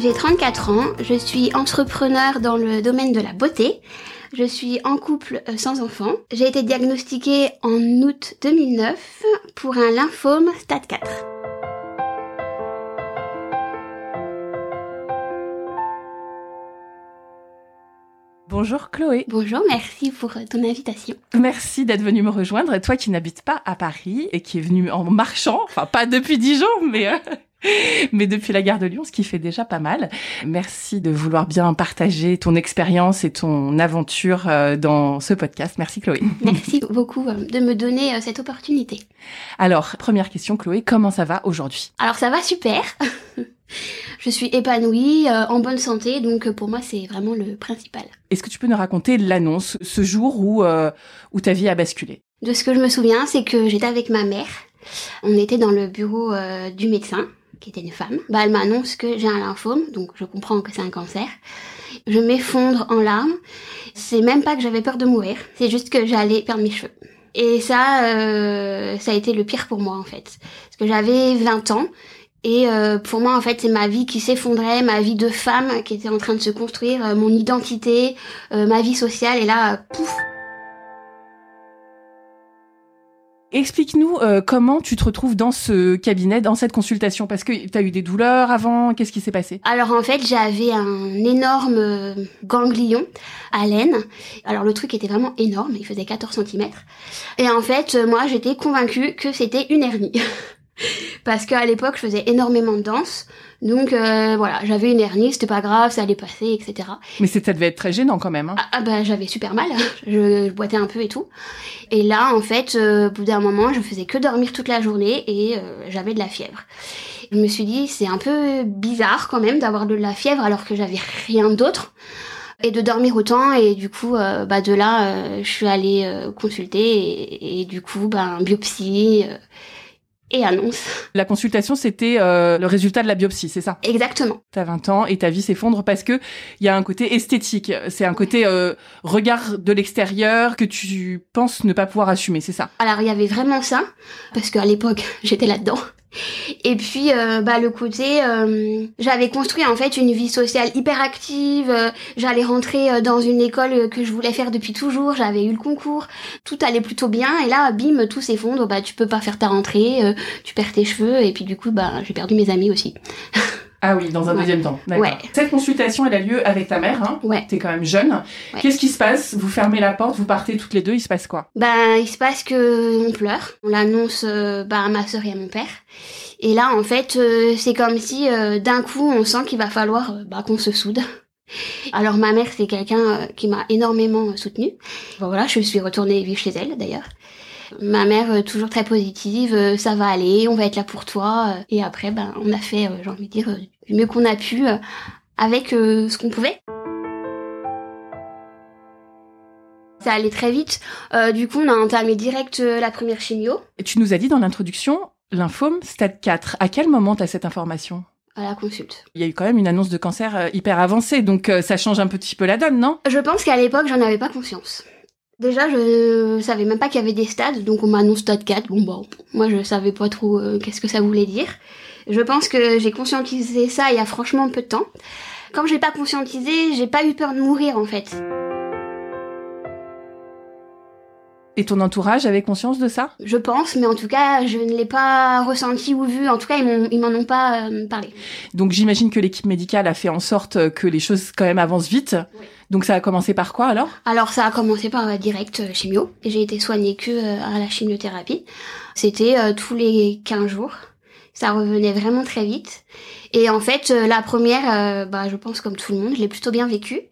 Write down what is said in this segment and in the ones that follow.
J'ai 34 ans, je suis entrepreneur dans le domaine de la beauté. Je suis en couple euh, sans enfant. J'ai été diagnostiquée en août 2009 pour un lymphome stade 4. Bonjour Chloé. Bonjour, merci pour euh, ton invitation. Merci d'être venue me rejoindre. Toi qui n'habites pas à Paris et qui est venue en marchant, enfin pas depuis Dijon, mais euh, mais depuis la gare de Lyon, ce qui fait déjà pas mal. Merci de vouloir bien partager ton expérience et ton aventure euh, dans ce podcast. Merci Chloé. Merci beaucoup de me donner cette opportunité. Alors, première question Chloé, comment ça va aujourd'hui? Alors ça va super. Je suis épanouie, euh, en bonne santé, donc euh, pour moi c'est vraiment le principal. Est-ce que tu peux nous raconter l'annonce, ce jour où, euh, où ta vie a basculé? De ce que je me souviens, c'est que j'étais avec ma mère. On était dans le bureau du médecin, qui était une femme. Bah, elle m'annonce que j'ai un lymphome, donc je comprends que c'est un cancer. Je m'effondre en larmes. C'est même pas que j'avais peur de mourir, c'est juste que j'allais perdre mes cheveux. Et ça, ça a été le pire pour moi en fait. Parce que j'avais 20 ans, et euh, pour moi, en fait, c'est ma vie qui s'effondrait, ma vie de femme qui était en train de se construire, euh, mon identité, euh, ma vie sociale, et là, pouf. Explique-nous comment tu te retrouves dans ce cabinet, dans cette consultation, parce que tu as eu des douleurs avant, qu'est-ce qui s'est passé? Alors en fait, j'avais un énorme ganglion à l'aine. Alors le truc était vraiment énorme, il faisait 14 cm. Et en fait, moi, j'étais convaincue que c'était une hernie. parce qu'à l'époque je faisais énormément de danse. Donc euh, voilà j'avais une hernie c'était pas grave ça allait passer etc mais ça devait être très gênant quand même hein. ah, ah, bah j'avais super mal je, boitais un peu et tout. Et là en fait euh, au bout d'un moment je faisais que dormir toute la journée et euh, j'avais de la fièvre. Je me suis dit c'est un peu bizarre quand même d'avoir de la fièvre alors que j'avais rien d'autre et de dormir autant. Et du coup bah de là je suis allée consulter et, et, du coup bah biopsie et annonce. La consultation, c'était euh, le résultat de la biopsie, c'est ça? Exactement. T'as 20 ans et ta vie s'effondre parce que il y a un côté esthétique, c'est un côté euh, regard de l'extérieur que tu penses ne pas pouvoir assumer, c'est ça? Alors il y avait vraiment ça parce qu'à l'époque j'étais là-dedans. Et puis euh, bah le côté euh, j'avais construit en fait une vie sociale hyper active, euh, j'allais rentrer dans une école que je voulais faire depuis toujours, j'avais eu le concours, tout allait plutôt bien et là bim tout s'effondre, bah tu peux pas faire ta rentrée, tu perds tes cheveux et puis du coup bah j'ai perdu mes amis aussi. Ah oui, dans un deuxième temps. Ouais. Cette consultation, elle a lieu avec ta mère. Hein ouais. T'es quand même jeune. Qu'est-ce qui se passe? Vous fermez la porte, vous partez toutes les deux. Il se passe quoi? Ben, il se passe que on pleure. On l'annonce bah, à ma sœur et à mon père. Et là, en fait, euh, c'est comme si euh, d'un coup, on sent qu'il va falloir bah, qu'on se soude. Alors ma mère, c'est quelqu'un qui m'a énormément soutenue. Bon, voilà, je suis retournée vivre chez elle d'ailleurs. Ma mère, toujours très positive, ça va aller, on va être là pour toi. Et après, ben, on a fait, j'ai envie de dire, du mieux qu'on a pu avec ce qu'on pouvait. Ça allait très vite. du coup, on a entamé direct la première chimio. Tu nous as dit dans l'introduction, lymphome stade 4. À quel moment tu as cette information? À la consulte. Il y a eu quand même une annonce de cancer hyper avancée, donc ça change un petit peu la donne, non? Je pense qu'à l'époque, j'en avais pas conscience. Déjà, je savais même pas qu'il y avait des stades, donc on m'annonce stade 4. Bon, bon, moi je savais pas trop euh, qu'est-ce que ça voulait dire. Je pense que j'ai conscientisé ça il y a franchement peu de temps. Comme j'ai pas conscientisé, j'ai pas eu peur de mourir en fait. Et ton entourage avait conscience de ça? Je pense, mais en tout cas, je ne l'ai pas ressenti ou vu. En tout cas, ils m'en ont pas euh, parlé. Donc j'imagine que l'équipe médicale a fait en sorte que les choses quand même avancent vite. Oui. Donc ça a commencé par quoi alors? Alors ça a commencé par euh, direct euh, chimio. J'ai été soignée que euh, à la chimiothérapie. C'était tous les 15 jours. Ça revenait vraiment très vite. Et en fait, la première, bah, je pense comme tout le monde, je l'ai plutôt bien vécu.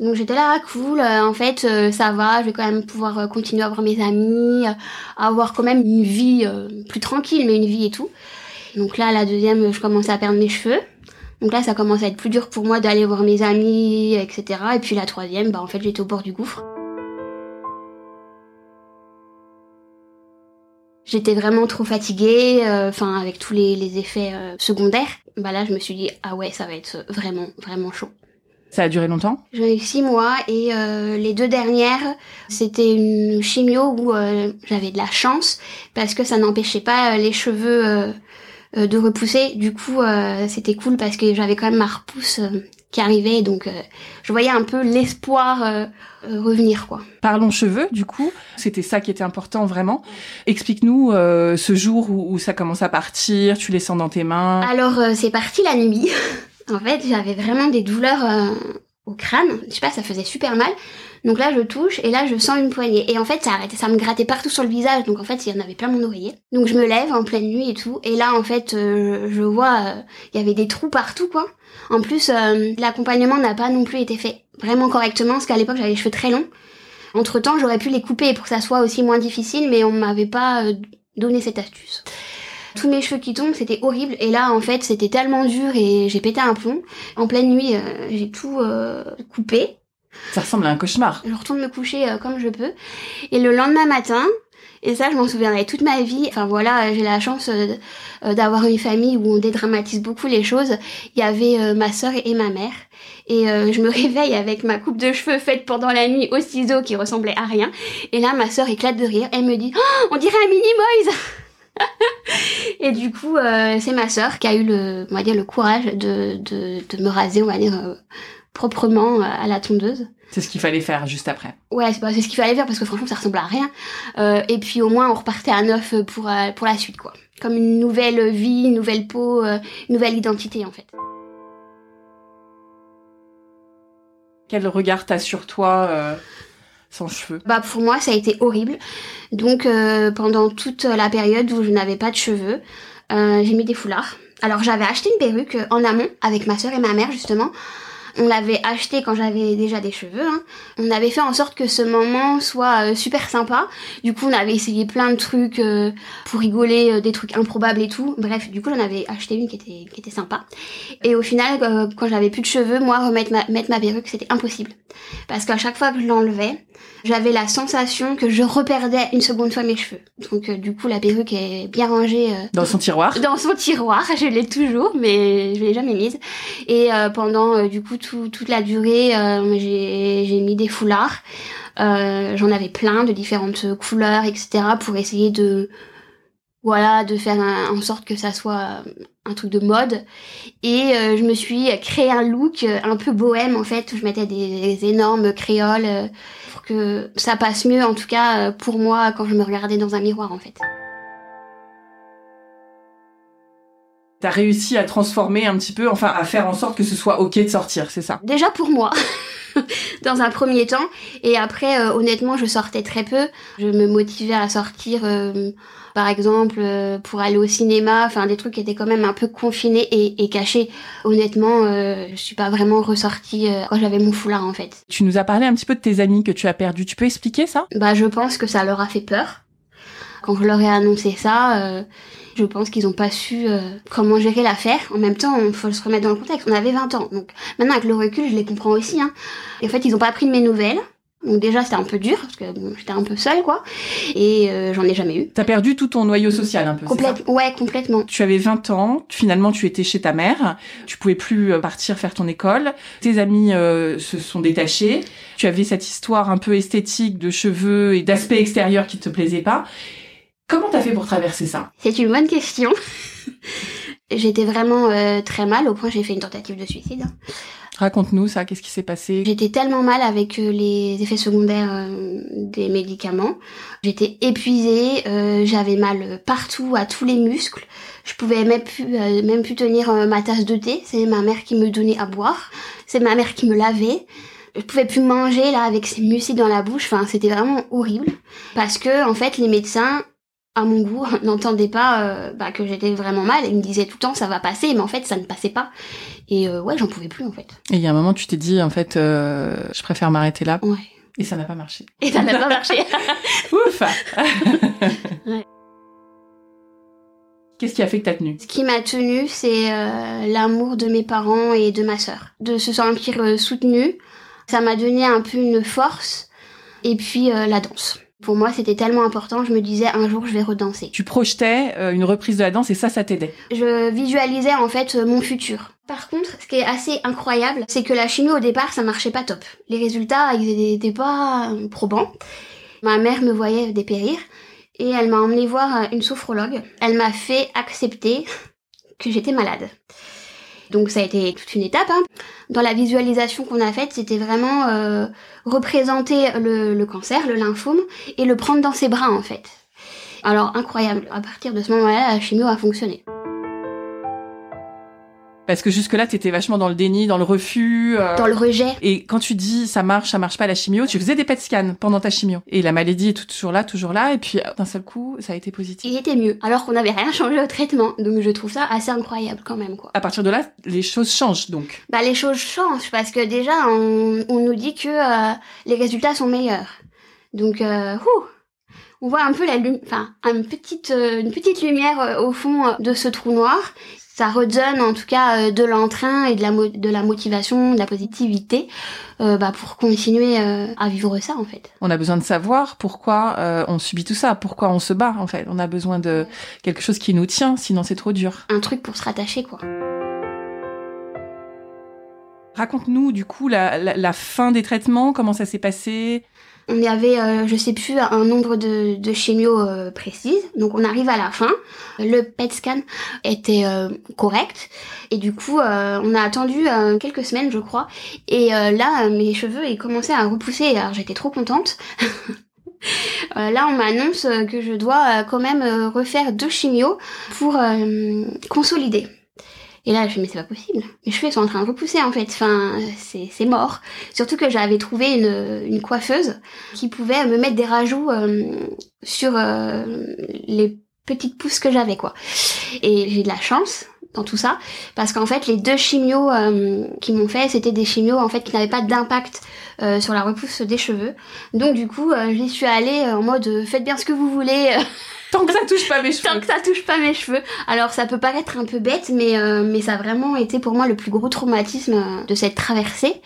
Donc j'étais là, cool, en fait, ça va, je vais quand même pouvoir continuer à voir mes amis, avoir quand même une vie plus tranquille, mais une vie et tout. Donc là, la deuxième, je commençais à perdre mes cheveux. Donc là, ça commence à être plus dur pour moi d'aller voir mes amis, etc. Et puis la troisième, bah en fait, j'étais au bord du gouffre. J'étais vraiment trop fatiguée, euh, enfin avec tous les, effets euh, secondaires. Bah là, je me suis dit ah ouais, ça va être vraiment vraiment chaud. Ça a duré longtemps? J'ai eu six mois et euh, les deux dernières, c'était une chimio où j'avais de la chance parce que ça n'empêchait pas les cheveux de repousser. Du coup, c'était cool parce que j'avais quand même ma repousse qui arrivait, donc je voyais un peu l'espoir euh, revenir quoi. Parlons cheveux du coup, c'était ça qui était important vraiment. Explique-nous euh, ce jour où, ça commence à partir, tu les sens dans tes mains. Alors euh, c'est parti la nuit. en fait j'avais vraiment des douleurs au crâne, je sais pas ça faisait super mal. Donc là je touche et là je sens une poignée et en fait ça arrêtait, ça me grattait partout sur le visage donc en fait il y en avait plein mon oreiller. Donc je me lève en pleine nuit et tout et là en fait je vois il y avait des trous partout quoi. En plus l'accompagnement n'a pas non plus été fait vraiment correctement, parce qu'à l'époque j'avais les cheveux très longs. Entre temps, j'aurais pu les couper pour que ça soit aussi moins difficile, mais on m'avait pas euh, donné cette astuce. Tous mes cheveux qui tombent, c'était horrible. Et là, en fait, c'était tellement dur et j'ai pété un plomb. En pleine nuit, euh, j'ai tout euh, coupé. Ça ressemble à un cauchemar. Je retourne me coucher comme je peux. Et le lendemain matin, et ça, je m'en souviendrai toute ma vie. Enfin voilà, j'ai la chance d'avoir une famille où on dédramatise beaucoup les choses. Il y avait ma sœur et ma mère. Et euh, je me réveille avec ma coupe de cheveux faite pendant la nuit au ciseau qui ressemblait à rien. Et là, ma sœur éclate de rire. Elle me dit oh, On dirait un mini Et du coup, euh, c'est ma sœur qui a eu le, on va dire, le courage de, de, de me raser, on va dire, euh, proprement à la tondeuse. C'est ce qu'il fallait faire juste après. Ouais, c'est, c'est ce qu'il fallait faire parce que franchement, ça ressemble à rien. et puis au moins, on repartait à neuf pour, pour la suite, quoi. Comme une nouvelle vie, une nouvelle peau, une nouvelle identité, en fait. Quel regard t'as sur toi euh, Bah pour moi ça a été horrible. Donc euh, pendant toute la période où je n'avais pas de cheveux, euh, j'ai mis des foulards. Alors j'avais acheté une perruque en amont avec ma soeur et ma mère justement on l'avait acheté quand j'avais déjà des cheveux. Hein. On avait fait en sorte que ce moment soit euh, super sympa. Du coup, on avait essayé plein de trucs euh, pour rigoler, euh, des trucs improbables et tout. Bref, du coup, j'en avais acheté une qui était, qui était sympa. Et au final, quand j'avais plus de cheveux, moi, remettre ma, mettre ma perruque, c'était impossible. Parce qu'à chaque fois que je l'enlevais, j'avais la sensation que je reperdais une seconde fois mes cheveux. Donc du coup la perruque est bien rangée dans son tiroir. Dans son tiroir, je l'ai toujours mais je l'ai jamais mise. Et pendant du coup toute la durée, euh, j'ai mis des foulards. Euh, j'en avais plein de différentes couleurs, etc. pour essayer de voilà de faire en sorte que ça soit un truc de mode et euh, je me suis créé un look un peu bohème en fait où je mettais des, énormes créoles pour que ça passe mieux en tout cas pour moi quand je me regardais dans un miroir en fait. T'as réussi à transformer un petit peu, enfin à faire en sorte que ce soit ok de sortir, c'est ça? Déjà pour moi, dans un premier temps, et après euh, honnêtement je sortais très peu. Je me motivais à sortir, euh, par exemple euh, pour aller au cinéma, enfin des trucs qui étaient quand même un peu confinés et, cachés. Honnêtement, je suis pas vraiment ressortie quand j'avais mon foulard en fait. Tu nous as parlé un petit peu de tes amis que tu as perdus. Tu peux expliquer ça? Bah je pense que ça leur a fait peur. Quand je leur ai annoncé ça je pense qu'ils n'ont pas su euh, comment gérer l'affaire. En même temps, il faut se remettre dans le contexte. On avait 20 ans. Donc maintenant, avec le recul, je les comprends aussi. Hein. Et en fait, ils n'ont pas pris de mes nouvelles. Donc déjà, c'était un peu dur, parce que j'étais un peu seule, quoi. Et euh, j'en ai jamais eu. T'as perdu tout ton noyau social, un peu, Complète, Ouais, complètement. Tu avais 20 ans, finalement, tu étais chez ta mère, tu pouvais plus euh, partir faire ton école, tes amis se sont détachés, tu avais cette histoire un peu esthétique de cheveux et d'aspect extérieur qui te plaisait pas. Comment t'as fait pour traverser ça? C'est une bonne question. J'étais vraiment euh, très mal, au point j'ai fait une tentative de suicide. Raconte-nous ça, qu'est-ce qui s'est passé? J'étais tellement mal avec euh, les effets secondaires euh, des médicaments. J'étais épuisée, j'avais mal partout, à tous les muscles. Je pouvais même plus, même plus tenir ma tasse de thé. C'est ma mère qui me donnait à boire. C'est ma mère qui me lavait je pouvais plus manger là avec ces mucides dans la bouche. Enfin, c'était vraiment horrible parce que en fait, les médecins à mon goût, n'entendait pas euh, bah, que j'étais vraiment mal. Il me disait tout le temps ça va passer, mais en fait ça ne passait pas. Et euh, ouais, j'en pouvais plus en fait. Et il y a un moment tu t'es dit en fait euh, je préfère m'arrêter là. Ouais. Et ça n'a pas marché. Et ça n'a pas marché. Ouf. Qu'est-ce qui a fait que t'as tenu? Ce qui m'a tenu, c'est l'amour de mes parents et de ma sœur. De se sentir soutenue, ça m'a donné un peu une force. Et puis la danse. Pour moi, c'était tellement important, je me disais un jour je vais redanser. Tu projetais euh, une reprise de la danse et ça, ça t'aidait. Je visualisais en fait euh, mon futur. Par contre, ce qui est assez incroyable, c'est que la chimie au départ, ça marchait pas top. Les résultats, ils étaient pas euh, probants. Ma mère me voyait dépérir et elle m'a emmené voir une sophrologue. Elle m'a fait accepter que j'étais malade. Donc ça a été toute une étape. hein. Dans la visualisation qu'on a faite, c'était vraiment euh, représenter le, le cancer, le lymphome, et le prendre dans ses bras en fait. Alors incroyable, à partir de ce moment-là, la chimio a fonctionné. Parce que jusque-là, t'étais vachement dans le déni, dans le refus. euh, Dans le rejet, Et quand tu dis ça marche, ça marche pas la chimio, tu faisais des PET scans pendant ta chimio. Et la maladie est toujours là, toujours là. Et puis d'un seul coup, ça a été positif. il était mieux, alors qu'on n'avait rien changé au traitement. Donc je trouve ça assez incroyable quand même quoi. À partir de là, les choses changent donc. Bah les choses changent parce que déjà on, on nous dit que euh, les résultats sont meilleurs. Donc euh, ouh, on voit un peu la lum- enfin une petite euh, une petite lumière euh, au fond euh, de ce trou noir. Ça redonne en tout cas de l'entrain et de la mo- de la motivation, de la positivité euh, bah, pour continuer euh, à vivre ça en fait. On a besoin de savoir pourquoi euh, on subit tout ça, pourquoi on se bat en fait. On a besoin de quelque chose qui nous tient, sinon c'est trop dur. Un truc pour se rattacher quoi. Raconte-nous du coup la, la, la fin des traitements, comment ça s'est passé? On avait, euh, je sais plus, un nombre de, de chimio euh, précises. Donc on arrive à la fin. Le PET scan était euh, correct. Et du coup, euh, on a attendu euh, quelques semaines, je crois. Et là, mes cheveux, ils commençaient à repousser. Alors j'étais trop contente. Là, on m'annonce que je dois quand même refaire deux chimios pour consolider. Et là, je fais, mais c'est pas possible. Mes cheveux sont en train de repousser, en fait. Enfin, c'est, mort. Surtout que j'avais trouvé une, une coiffeuse qui pouvait me mettre des rajouts euh, sur euh, les petites pousses que j'avais, quoi. Et j'ai de la chance dans tout ça, parce qu'en fait, les deux chimios euh, qui m'ont fait, c'était des chimios, en fait, qui n'avaient pas d'impact euh, sur la repousse des cheveux. Donc, du coup, euh, j'y suis allée en mode, euh, faites bien ce que vous voulez, Tant que ça touche pas mes Tant cheveux. que ça touche pas mes cheveux. Alors ça peut paraître un peu bête, mais, euh, mais ça a vraiment été pour moi le plus gros traumatisme euh, de cette traversée.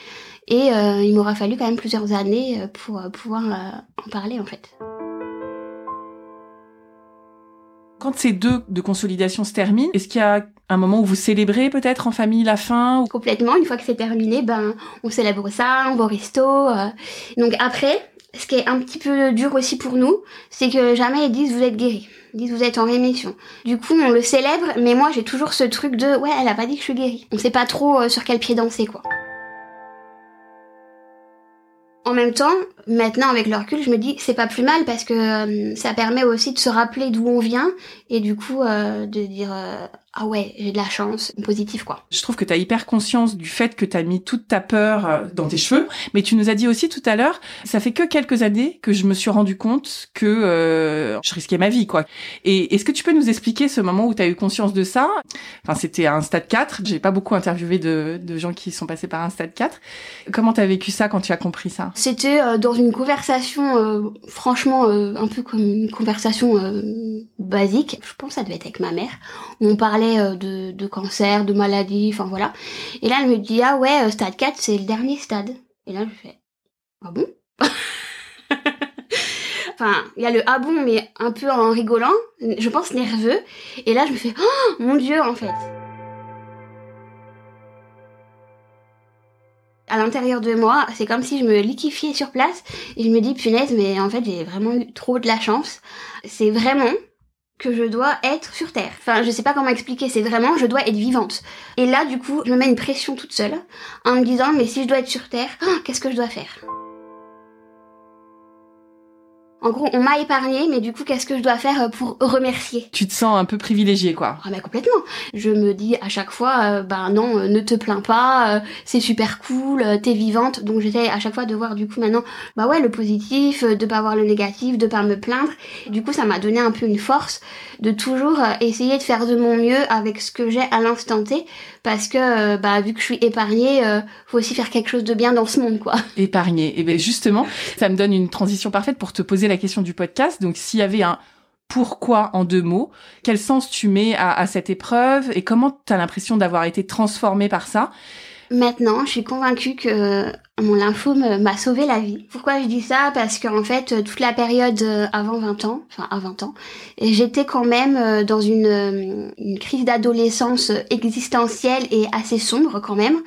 Et euh, il m'aura fallu quand même plusieurs années pour pouvoir euh, en parler en fait. Quand ces deux de consolidation se terminent, est-ce qu'il y a un moment où vous célébrez peut-être en famille la fin ou... Complètement, une fois que c'est terminé, ben on célèbre ça, on va au resto. euh. Donc après, ce qui est un petit peu dur aussi pour nous, c'est que jamais ils disent vous êtes guéri. Ils disent vous êtes en rémission. Du coup, on le célèbre, mais moi j'ai toujours ce truc de ouais, elle a pas dit que je suis guérie. On sait pas trop euh, sur quel pied danser quoi. En même temps, maintenant avec le recul, je me dis c'est pas plus mal parce que euh, ça permet aussi de se rappeler d'où on vient et du coup euh, de dire ah ouais j'ai de la chance, positif quoi. Je trouve que tu as hyper conscience du fait que tu as mis toute ta peur euh, dans tes cheveux, mais tu nous as dit aussi tout à l'heure, ça fait que quelques années que je me suis rendu compte que euh, je risquais ma vie quoi. Et est-ce que tu peux nous expliquer ce moment où tu as eu conscience de ça? Enfin, c'était à un stade 4, j'ai pas beaucoup interviewé de, de gens qui sont passés par un stade 4. Comment tu as vécu ça quand tu as compris ça? C'était euh, dans une conversation, euh, franchement, euh, un peu comme une conversation euh, basique. Je pense que ça devait être avec ma mère. On parlait euh, de, cancer, de maladie, enfin voilà. Et là, elle me dit, ah ouais, euh, stade 4, c'est le dernier stade. Et là, je fais, ah bon? Enfin, il y a le ah bon, mais un peu en rigolant, je pense nerveux. Et là, je me fais, oh mon dieu, en fait. à l'intérieur de moi, c'est comme si je me liquéfiais sur place et je me dis punaise mais en fait j'ai vraiment eu trop de la chance. C'est vraiment que je dois être sur terre. Enfin, je sais pas comment expliquer, c'est vraiment je dois être vivante. Et là du coup, je me mets une pression toute seule en me disant mais si je dois être sur terre, qu'est-ce que je dois faire? En gros, on m'a épargné, mais du coup, qu'est-ce que je dois faire pour remercier? Tu te sens un peu privilégié quoi. ah bah complètement. Je me dis à chaque fois, euh, bah non, euh, ne te plains pas, euh, c'est super cool, euh, t'es vivante. Donc j'étais à chaque fois de voir du coup maintenant, bah ouais, le positif, euh, de pas voir le négatif, de pas me plaindre. Du coup, ça m'a donné un peu une force de toujours euh, essayer de faire de mon mieux avec ce que j'ai à l'instant T, parce que euh, bah vu que je suis épargnée, euh, faut aussi faire quelque chose de bien dans ce monde quoi. Épargné. Et bien justement, ça me donne une transition parfaite pour te poser question du podcast. Donc s'il y avait un pourquoi en deux mots Quel sens tu mets à, cette épreuve et comment tu as l'impression d'avoir été transformée par ça? Maintenant, je suis convaincue que mon lymphome m'a sauvé la vie. Pourquoi je dis ça? Parce qu'en fait, toute la période avant 20 ans, enfin à 20 ans, j'étais quand même dans une crise d'adolescence existentielle et assez sombre quand même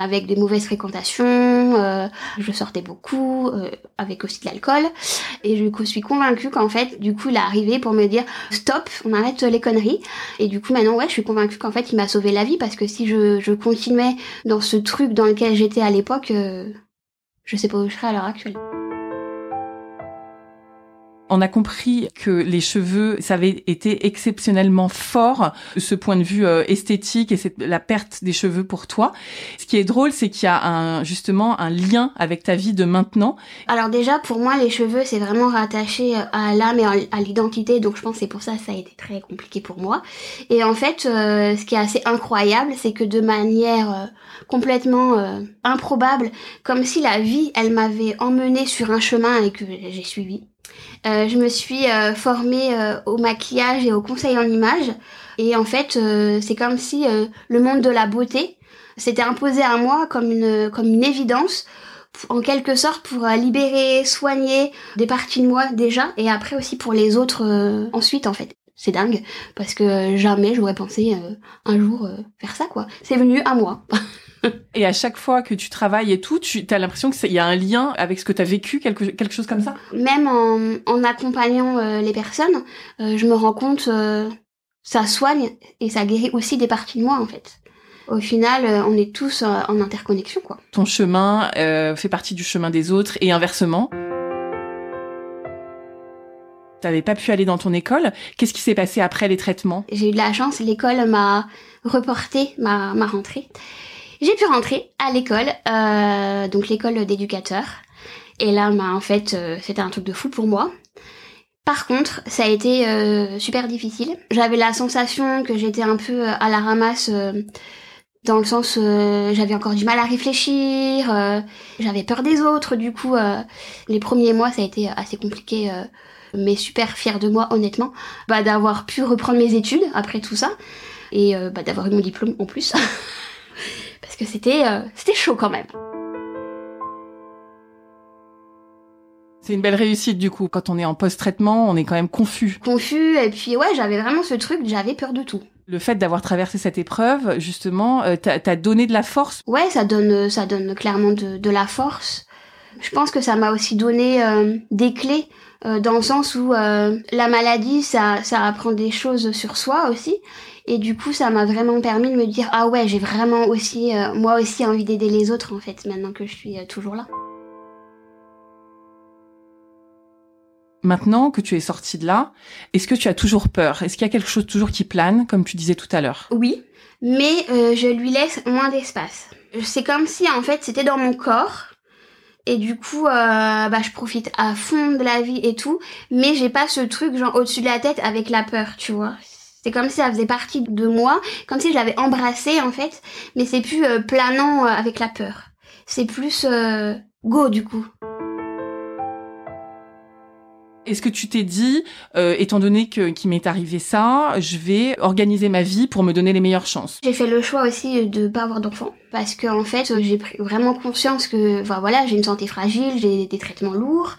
avec des mauvaises fréquentations, euh, je sortais beaucoup, euh, avec aussi de l'alcool, et je suis convaincue qu'en fait, du coup, il est arrivé pour me dire stop, on arrête les conneries, et du coup, maintenant, ouais, je suis convaincue qu'en fait, il m'a sauvé la vie, parce que si je, continuais dans ce truc dans lequel j'étais à l'époque, euh, je sais pas où je serais à l'heure actuelle on a compris que les cheveux, ça avait été exceptionnellement fort, ce point de vue euh, esthétique et c'est la perte des cheveux pour toi. Ce qui est drôle, c'est qu'il y a un, justement un lien avec ta vie de maintenant. Alors déjà, pour moi, les cheveux, c'est vraiment rattaché à l'âme et à l'identité, donc je pense que c'est pour ça que ça a été très compliqué pour moi. Et en fait, euh, ce qui est assez incroyable, c'est que de manière euh, complètement improbable, comme si la vie, elle m'avait emmené sur un chemin et que j'ai suivi euh, je me suis euh, formée euh, au maquillage et au conseil en image. Et en fait, c'est comme si le monde de la beauté s'était imposé à moi comme une, comme une évidence, en quelque sorte pour libérer, soigner des parties de moi déjà, et après aussi pour les autres ensuite en fait. C'est dingue, parce que jamais j'aurais pensé un jour faire ça quoi. C'est venu à moi. et à chaque fois que tu travailles et tout, tu as l'impression qu'il y a un lien avec ce que tu as vécu, quelque, quelque chose comme ça? Même en, en accompagnant euh, les personnes, euh, je me rends compte, euh, ça soigne et ça guérit aussi des parties de moi en fait. Au final, on est tous en interconnexion quoi. Ton chemin fait partie du chemin des autres et inversement t'avais pas pu aller dans ton école. Qu'est-ce qui s'est passé après les traitements? J'ai eu de la chance, l'école m'a reporté ma, ma rentrée. J'ai pu rentrer à l'école, euh, donc l'école d'éducateur. Et là, bah, en fait, euh, c'était un truc de fou pour moi. Par contre, ça a été euh, super difficile. J'avais la sensation que j'étais un peu à la ramasse dans le sens j'avais encore du mal à réfléchir, j'avais peur des autres. Du coup, les premiers mois, ça a été assez compliqué, mais super fière de moi, honnêtement, bah, d'avoir pu reprendre mes études après tout ça et bah, d'avoir eu mon diplôme en plus. parce que c'était euh, c'était chaud quand même. C'est une belle réussite du coup. Quand on est en post-traitement, on est quand même confus. Confus et puis ouais, j'avais vraiment ce truc, j'avais peur de tout. Le fait d'avoir traversé cette épreuve, justement, euh, t'as donné de la force? Ouais, ça donne ça donne clairement de, de la force. Je pense que ça m'a aussi donné euh, des clés dans le sens où la maladie, ça ça apprend des choses sur soi aussi et du coup, ça m'a vraiment permis de me dire ah ouais, j'ai vraiment aussi euh, moi aussi envie d'aider les autres en fait maintenant que je suis euh, toujours là. Maintenant que tu es sortie de là, est-ce que tu as toujours peur? Est-ce qu'il y a quelque chose toujours qui plane, comme tu disais tout à l'heure? Oui, mais euh, je lui laisse moins d'espace. C'est comme si en fait c'était dans mon corps et du coup bah je profite à fond de la vie et tout, mais j'ai pas ce truc genre au-dessus de la tête avec la peur, tu vois. C'est comme si ça faisait partie de moi, comme si je l'avais embrassé en fait, mais c'est plus euh, planant euh, avec la peur. C'est plus euh, go du coup. Est-ce que tu t'es dit, étant donné que qu'il m'est arrivé ça, je vais organiser ma vie pour me donner les meilleures chances? J'ai fait le choix aussi de pas avoir d'enfant parce que en fait j'ai pris vraiment conscience que, voilà, j'ai une santé fragile, j'ai des traitements lourds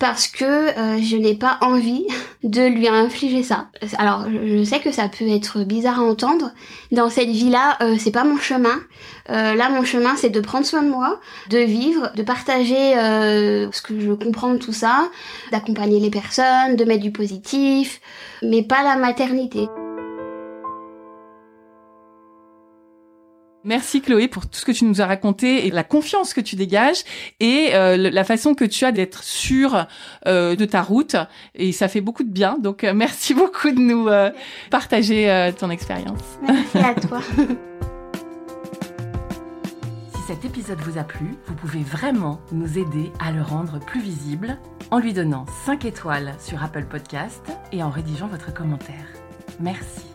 parce que euh, je n'ai pas envie de lui infliger ça. Alors je sais que ça peut être bizarre à entendre. Dans cette vie-là, euh, c'est pas mon chemin. Euh, là, mon chemin, c'est de prendre soin de moi, de vivre, de partager ce que je comprends de tout ça, d'accompagner les personnes, de mettre du positif, mais pas la maternité. Merci Chloé pour tout ce que tu nous as raconté et la confiance que tu dégages et euh, la façon que tu as d'être sûre euh, de ta route et ça fait beaucoup de bien. Donc euh, merci beaucoup de nous partager ton expérience. Merci à toi. si cet épisode vous a plu, vous pouvez vraiment nous aider à le rendre plus visible en lui donnant 5 étoiles sur Apple Podcast et en rédigeant votre commentaire. Merci.